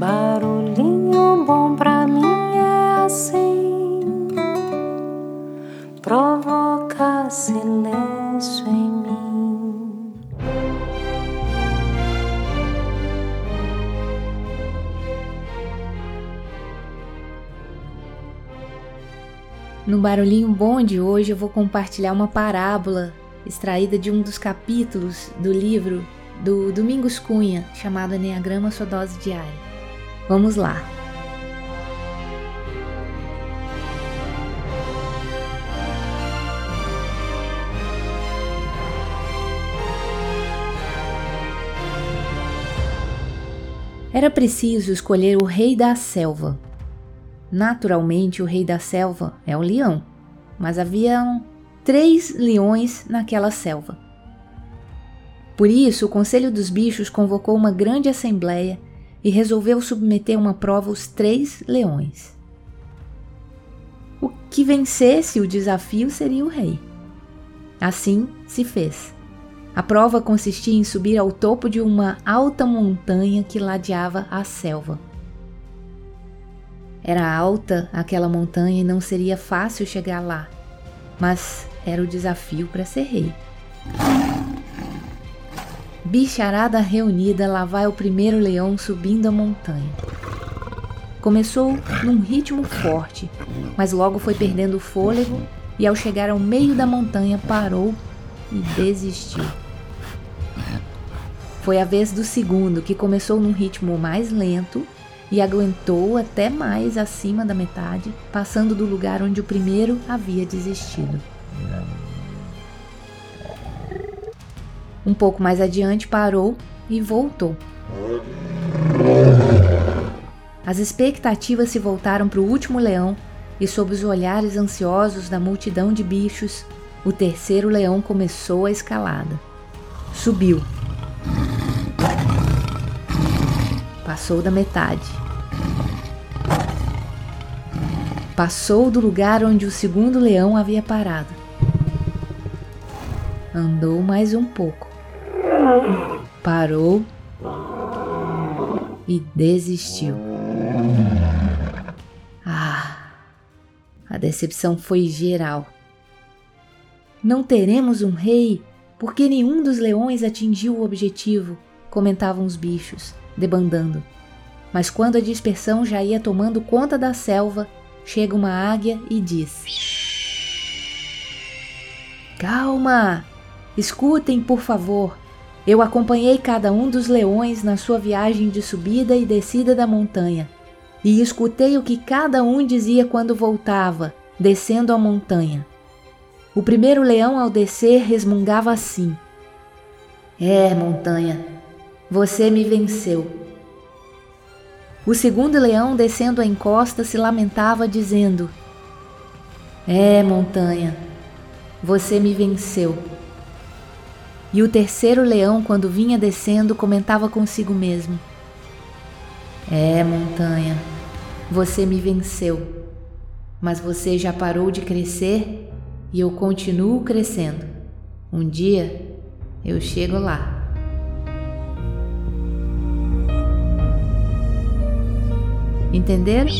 Barulhinho bom pra mim é assim, provoca silêncio em mim. No Barulhinho Bom de hoje eu vou compartilhar uma parábola extraída de um dos capítulos do livro do Domingos Cunha, chamado Enneagrama Sua Dose Diária. Vamos lá! Era preciso escolher o rei da selva. Naturalmente, o rei da selva é o leão, mas haviam três leões naquela selva. Por isso, o Conselho dos Bichos convocou uma grande assembleia e resolveu submeter uma prova aos três leões. O que vencesse o desafio seria o rei. Assim se fez. A prova consistia em subir ao topo de uma alta montanha que ladeava a selva. Era alta aquela montanha e não seria fácil chegar lá, mas era o desafio para ser rei. Bicharada reunida, lá vai o primeiro leão subindo a montanha. Começou num ritmo forte, mas logo foi perdendo o fôlego e, ao chegar ao meio da montanha, parou e desistiu. Foi a vez do segundo, que começou num ritmo mais lento e aguentou até mais acima da metade, passando do lugar onde o primeiro havia desistido. Um pouco mais adiante parou e voltou. As expectativas se voltaram para o último leão e, sob os olhares ansiosos da multidão de bichos, o terceiro leão começou a escalada. Subiu. Passou da metade. Passou do lugar onde o segundo leão havia parado. Andou mais um pouco parou e desistiu. Ah, a decepção foi geral. Não teremos um rei porque nenhum dos leões atingiu o objetivo, comentavam os bichos, debandando. Mas quando a dispersão já ia tomando conta da selva, chega uma águia e diz: Calma! Escutem, por favor. Eu acompanhei cada um dos leões na sua viagem de subida e descida da montanha, e escutei o que cada um dizia quando voltava, descendo a montanha. O primeiro leão, ao descer, resmungava assim: É, montanha, você me venceu. O segundo leão, descendo a encosta, se lamentava, dizendo: É, montanha, você me venceu. E o terceiro leão, quando vinha descendo, comentava consigo mesmo: É, montanha, você me venceu, mas você já parou de crescer e eu continuo crescendo. Um dia eu chego lá. Entenderam?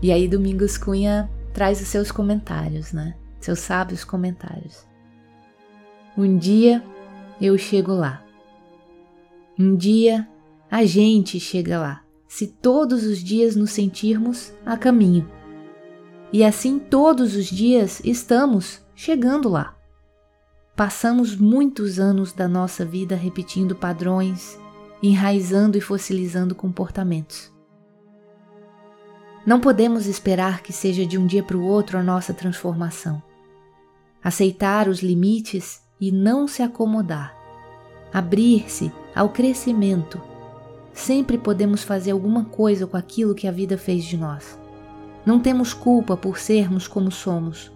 E aí Domingos Cunha traz os seus comentários, né? Seus sábios comentários. Um dia eu chego lá. Um dia a gente chega lá, se todos os dias nos sentirmos a caminho. E assim todos os dias estamos chegando lá. Passamos muitos anos da nossa vida repetindo padrões, enraizando e fossilizando comportamentos. Não podemos esperar que seja de um dia para o outro a nossa transformação. Aceitar os limites e não se acomodar. Abrir-se ao crescimento. Sempre podemos fazer alguma coisa com aquilo que a vida fez de nós. Não temos culpa por sermos como somos,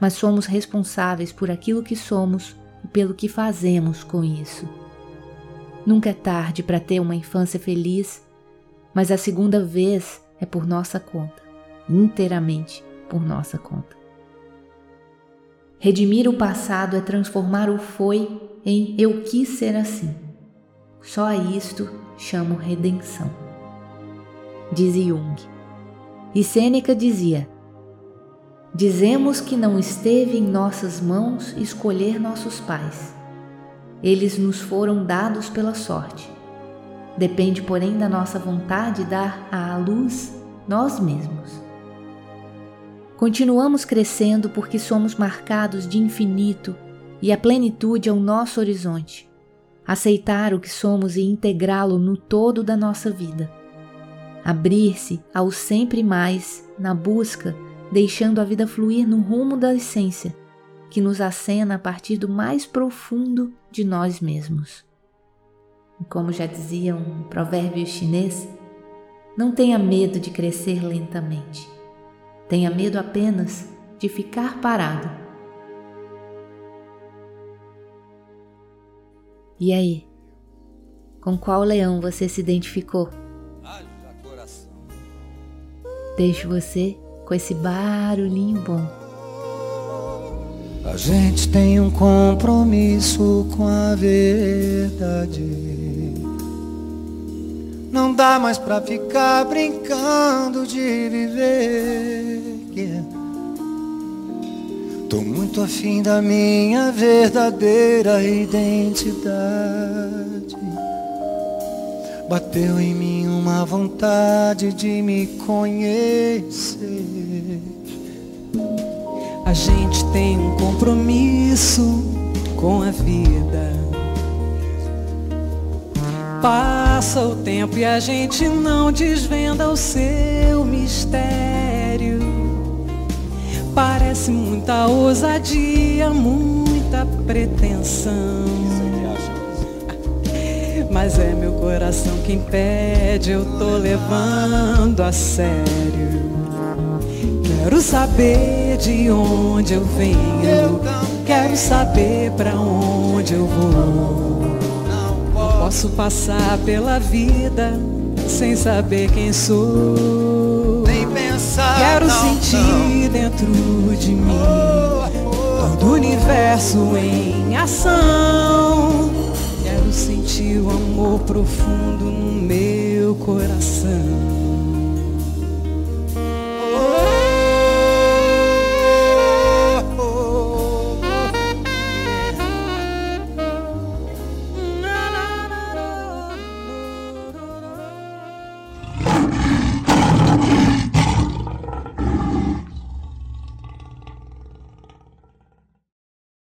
mas somos responsáveis por aquilo que somos e pelo que fazemos com isso. Nunca é tarde para ter uma infância feliz, mas a segunda vez é por nossa conta, inteiramente por nossa conta. Redimir o passado é transformar o foi em eu quis ser assim. Só a isto chamo redenção. Diz Jung. E Sêneca dizia: Dizemos que não esteve em nossas mãos escolher nossos pais. Eles nos foram dados pela sorte. Depende, porém, da nossa vontade dar à luz nós mesmos. Continuamos crescendo porque somos marcados de infinito e a plenitude é o nosso horizonte. Aceitar o que somos e integrá-lo no todo da nossa vida. Abrir-se ao sempre mais na busca, deixando a vida fluir no rumo da essência, que nos acena a partir do mais profundo de nós mesmos. Como já dizia um provérbio chinês, não tenha medo de crescer lentamente. Tenha medo apenas de ficar parado. E aí? Com qual leão você se identificou? Deixo você com esse barulhinho bom. A gente tem um compromisso com a verdade. Não dá mais pra ficar brincando de viver. Tô muito afim da minha verdadeira identidade. Bateu em mim uma vontade de me conhecer. A gente tem um compromisso com a vida. Passa o tempo e a gente não desvenda o seu mistério. Parece muita ousadia, muita pretensão. Mas é meu coração quem pede, eu tô levando a sério. Quero saber de onde eu venho, quero saber pra onde eu vou. Posso passar pela vida sem saber quem sou. Nem pensar. Quero não, sentir não. dentro de mim todo o universo em ação. Quero sentir o amor profundo no meu coração.